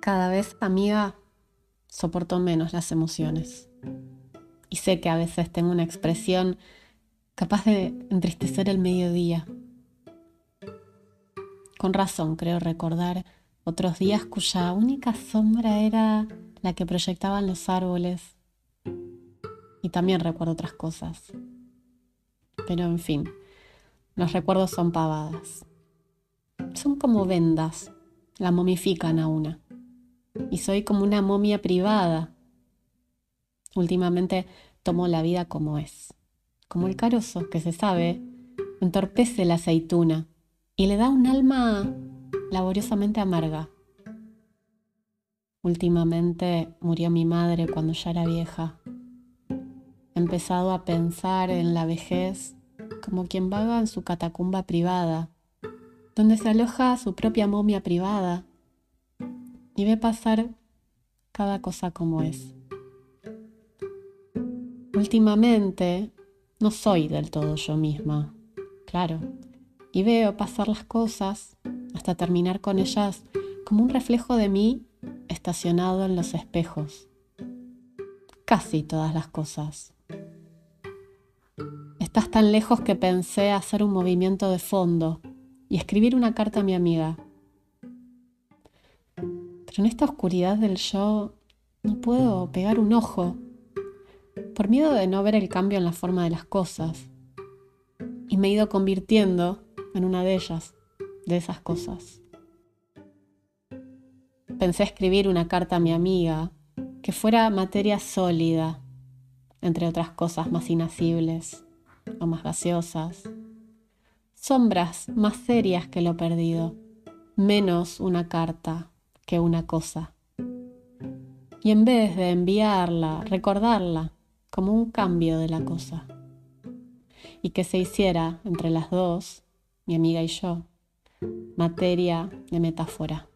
Cada vez, amiga, soporto menos las emociones. Y sé que a veces tengo una expresión capaz de entristecer el mediodía. Con razón creo recordar otros días cuya única sombra era la que proyectaban los árboles. Y también recuerdo otras cosas. Pero en fin, los recuerdos son pavadas. Son como vendas, la momifican a una. Y soy como una momia privada. Últimamente tomo la vida como es, como el carozo que se sabe, entorpece la aceituna y le da un alma laboriosamente amarga. Últimamente murió mi madre cuando ya era vieja. He empezado a pensar en la vejez como quien vaga en su catacumba privada, donde se aloja su propia momia privada y ve pasar cada cosa como es. Últimamente no soy del todo yo misma, claro, y veo pasar las cosas hasta terminar con ellas como un reflejo de mí estacionado en los espejos. Casi todas las cosas. Estás tan lejos que pensé hacer un movimiento de fondo y escribir una carta a mi amiga. Pero en esta oscuridad del yo no puedo pegar un ojo. Por miedo de no ver el cambio en la forma de las cosas. Y me he ido convirtiendo en una de ellas, de esas cosas. Pensé escribir una carta a mi amiga que fuera materia sólida, entre otras cosas más inacibles o más gaseosas, sombras más serias que lo perdido, menos una carta que una cosa. Y en vez de enviarla, recordarla como un cambio de la cosa. Y que se hiciera entre las dos, mi amiga y yo, materia de metáfora.